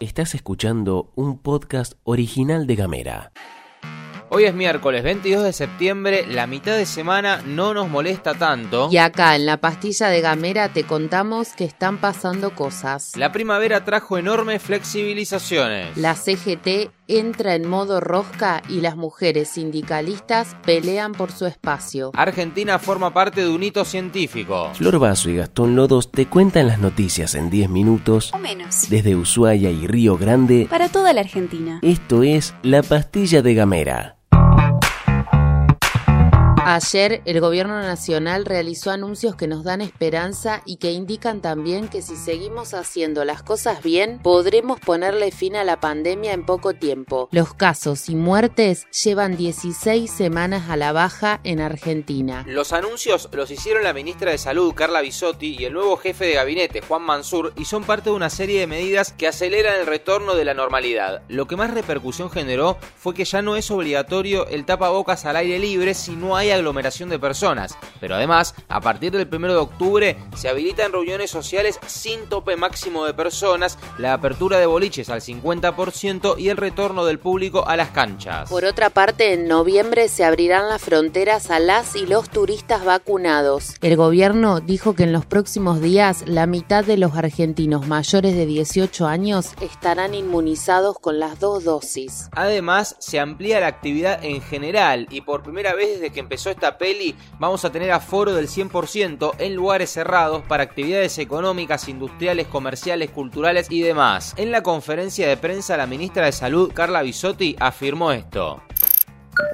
Estás escuchando un podcast original de Gamera. Hoy es miércoles 22 de septiembre, la mitad de semana no nos molesta tanto. Y acá en la pastilla de Gamera te contamos que están pasando cosas. La primavera trajo enormes flexibilizaciones. La CGT entra en modo rosca y las mujeres sindicalistas pelean por su espacio. Argentina forma parte de un hito científico. Flor Vaso y Gastón Lodos te cuentan las noticias en 10 minutos O menos. desde Ushuaia y Río Grande. Para toda la Argentina. Esto es La Pastilla de Gamera. Ayer el gobierno nacional realizó anuncios que nos dan esperanza y que indican también que si seguimos haciendo las cosas bien, podremos ponerle fin a la pandemia en poco tiempo. Los casos y muertes llevan 16 semanas a la baja en Argentina. Los anuncios los hicieron la ministra de Salud, Carla Bisotti, y el nuevo jefe de gabinete, Juan Mansur, y son parte de una serie de medidas que aceleran el retorno de la normalidad. Lo que más repercusión generó fue que ya no es obligatorio el tapabocas al aire libre si no hay aglomeración de personas. Pero además, a partir del 1 de octubre se habilitan reuniones sociales sin tope máximo de personas, la apertura de boliches al 50% y el retorno del público a las canchas. Por otra parte, en noviembre se abrirán las fronteras a las y los turistas vacunados. El gobierno dijo que en los próximos días la mitad de los argentinos mayores de 18 años estarán inmunizados con las dos dosis. Además, se amplía la actividad en general y por primera vez desde que empezó esta peli vamos a tener aforo del 100% en lugares cerrados para actividades económicas, industriales, comerciales, culturales y demás. En la conferencia de prensa la ministra de Salud, Carla Bisotti, afirmó esto.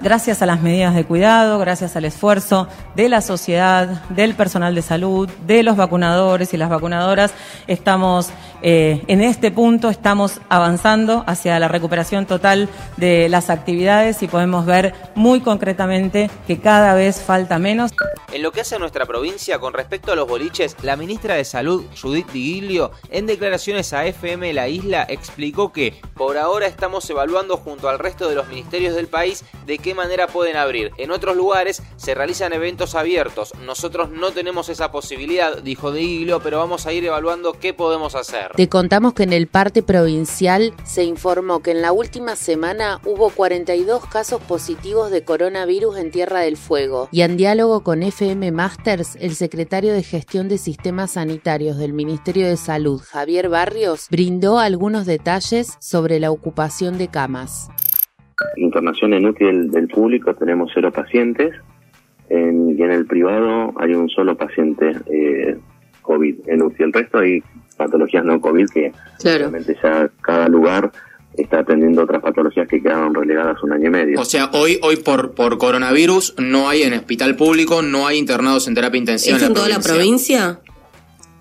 Gracias a las medidas de cuidado, gracias al esfuerzo de la sociedad, del personal de salud, de los vacunadores y las vacunadoras, estamos eh, en este punto, estamos avanzando hacia la recuperación total de las actividades y podemos ver muy concretamente que cada vez falta menos. En lo que hace a nuestra provincia con respecto a los boliches, la ministra de Salud, Judith Digilio, en declaraciones a FM La Isla, explicó que por ahora estamos evaluando junto al resto de los ministerios del país de qué manera pueden abrir. En otros lugares se realizan eventos abiertos. Nosotros no tenemos esa posibilidad, dijo Digilio, pero vamos a ir evaluando qué podemos hacer. Te contamos que en el parte provincial se informó que en la última semana hubo 42 casos positivos de coronavirus en Tierra del Fuego y en diálogo con FM Masters, el secretario de Gestión de Sistemas Sanitarios del Ministerio de Salud, Javier Barrios, brindó algunos detalles sobre la ocupación de camas. internación en UTI del, del público tenemos cero pacientes en- y en el privado hay un solo paciente eh, COVID en UTI. El resto hay patologías no COVID que obviamente ya cada lugar está atendiendo otras patologías que quedaron relegadas un año y medio. O sea, hoy, hoy por, por coronavirus no hay en hospital público, no hay internados en terapia intensiva ¿Es en toda la provincia?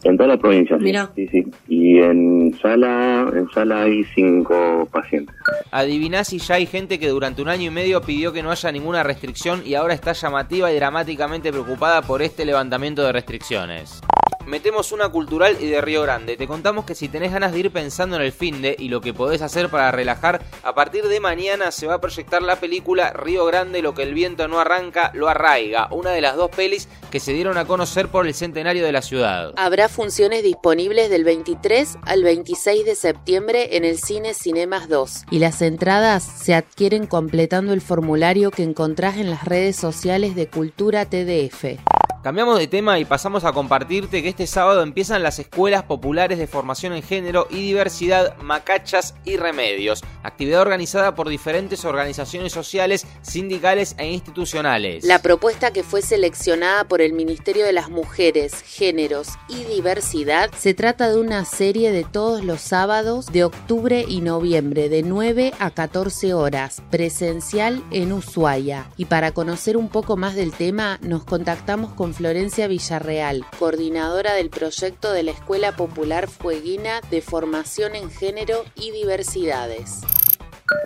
En toda la provincia, sí. Mira. sí, sí. Y en sala, en sala hay cinco pacientes. Adiviná si ya hay gente que durante un año y medio pidió que no haya ninguna restricción y ahora está llamativa y dramáticamente preocupada por este levantamiento de restricciones. Metemos una cultural y de Río Grande. Te contamos que si tenés ganas de ir pensando en el fin de y lo que podés hacer para relajar, a partir de mañana se va a proyectar la película Río Grande, lo que el viento no arranca, lo arraiga. Una de las dos pelis que se dieron a conocer por el centenario de la ciudad. Habrá funciones disponibles del 23 al 26 de septiembre en el Cine Cinemas 2 y las entradas se adquieren completando el formulario que encontrás en las redes sociales de Cultura TDF. Cambiamos de tema y pasamos a compartirte que este sábado empiezan las escuelas populares de formación en género y diversidad, macachas y remedios, actividad organizada por diferentes organizaciones sociales, sindicales e institucionales. La propuesta que fue seleccionada por el Ministerio de las Mujeres, Géneros y Diversidad se trata de una serie de todos los sábados de octubre y noviembre de 9 a 14 horas, presencial en Ushuaia. Y para conocer un poco más del tema nos contactamos con Florencia Villarreal, coordinadora del proyecto de la Escuela Popular Fueguina de Formación en Género y Diversidades.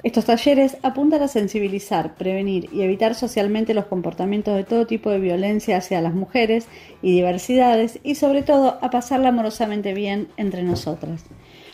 Estos talleres apuntan a sensibilizar, prevenir y evitar socialmente los comportamientos de todo tipo de violencia hacia las mujeres y diversidades y sobre todo a pasarla amorosamente bien entre nosotras.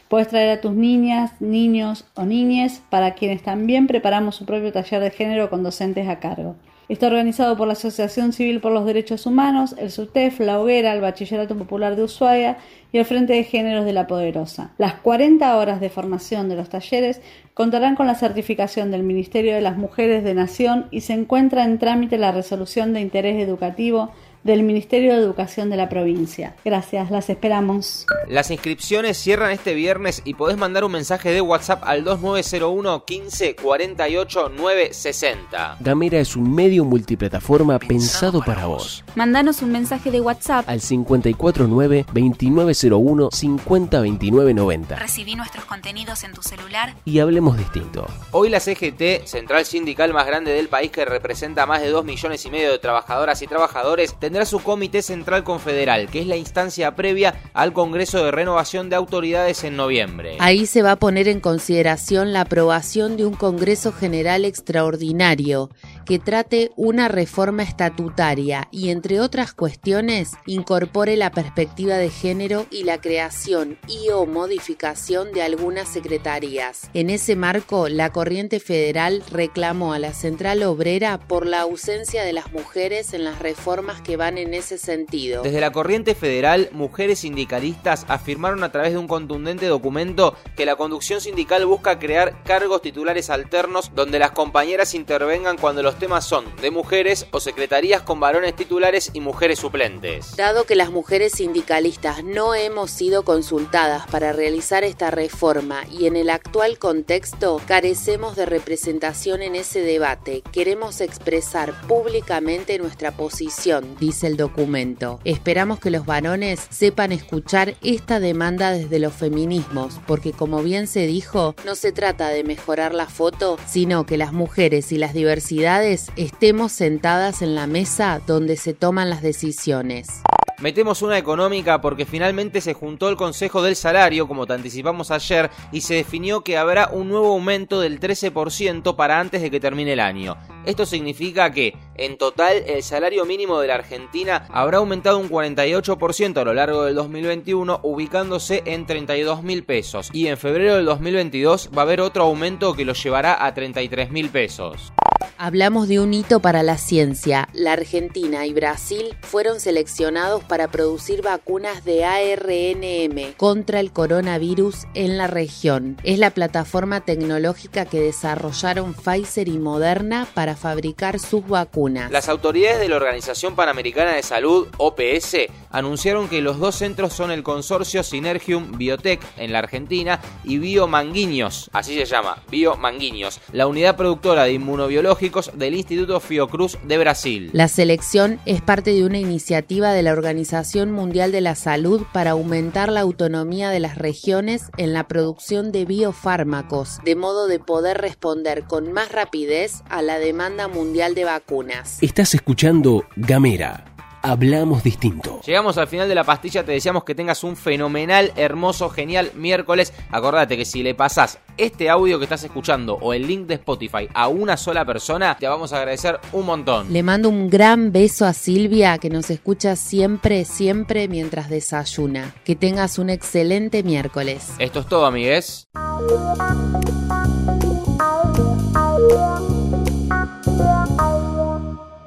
Puedes traer a tus niñas, niños o niñes para quienes también preparamos su propio taller de género con docentes a cargo. Está organizado por la Asociación Civil por los Derechos Humanos, el SUTEF, la Hoguera, el Bachillerato Popular de Ushuaia y el Frente de Géneros de la Poderosa. Las 40 horas de formación de los talleres contarán con la certificación del Ministerio de las Mujeres de Nación y se encuentra en trámite la resolución de interés educativo del Ministerio de Educación de la provincia. Gracias, las esperamos. Las inscripciones cierran este viernes y podés mandar un mensaje de WhatsApp al 2901 15 48 960. Gamera es un medio multiplataforma pensado para vos. Mandanos un mensaje de WhatsApp Al 549 2901 502990 Recibí nuestros contenidos en tu celular. y hablemos distinto. Hoy la CGT, central sindical más grande del país que representa a más de 2 millones y medio de trabajadoras y trabajadores, tendrá su comité central confederal, que es la instancia previa al Congreso de Renovación de Autoridades en noviembre. Ahí se va a poner en consideración la aprobación de un Congreso General extraordinario que trate una reforma estatutaria y, entre otras cuestiones, incorpore la perspectiva de género y la creación y o modificación de algunas secretarías. En ese marco, la Corriente Federal reclamó a la Central Obrera por la ausencia de las mujeres en las reformas que van en ese sentido. Desde la corriente federal, mujeres sindicalistas afirmaron a través de un contundente documento que la conducción sindical busca crear cargos titulares alternos donde las compañeras intervengan cuando los temas son de mujeres o secretarías con varones titulares y mujeres suplentes. Dado que las mujeres sindicalistas no hemos sido consultadas para realizar esta reforma y en el actual contexto carecemos de representación en ese debate, queremos expresar públicamente nuestra posición, dice el documento. Esperamos que los varones sepan escuchar esta demanda desde los feminismos, porque como bien se dijo, no se trata de mejorar la foto, sino que las mujeres y las diversidades estemos sentadas en la mesa donde se toman las decisiones. Metemos una económica porque finalmente se juntó el Consejo del Salario, como te anticipamos ayer, y se definió que habrá un nuevo aumento del 13% para antes de que termine el año. Esto significa que, en total, el salario mínimo de la Argentina habrá aumentado un 48% a lo largo del 2021, ubicándose en 32 mil pesos. Y en febrero del 2022 va a haber otro aumento que lo llevará a 33 mil pesos. Hablamos de un hito para la ciencia. La Argentina y Brasil fueron seleccionados para producir vacunas de ARNM contra el coronavirus en la región. Es la plataforma tecnológica que desarrollaron Pfizer y Moderna para fabricar sus vacunas. Las autoridades de la Organización Panamericana de Salud, OPS, anunciaron que los dos centros son el consorcio Synergium Biotech en la Argentina y Biomanguinhos, así se llama, Biomanguinhos, la unidad productora de inmunobiológicos del Instituto Fiocruz de Brasil. La selección es parte de una iniciativa de la Organización Mundial de la Salud para aumentar la autonomía de las regiones en la producción de biofármacos, de modo de poder responder con más rapidez a la demanda mundial de vacunas. Estás escuchando Gamera. Hablamos distinto. Llegamos al final de la pastilla, te deseamos que tengas un fenomenal, hermoso, genial miércoles. Acordate que si le pasás este audio que estás escuchando o el link de Spotify a una sola persona, te vamos a agradecer un montón. Le mando un gran beso a Silvia que nos escucha siempre, siempre mientras desayuna. Que tengas un excelente miércoles. Esto es todo, amigues.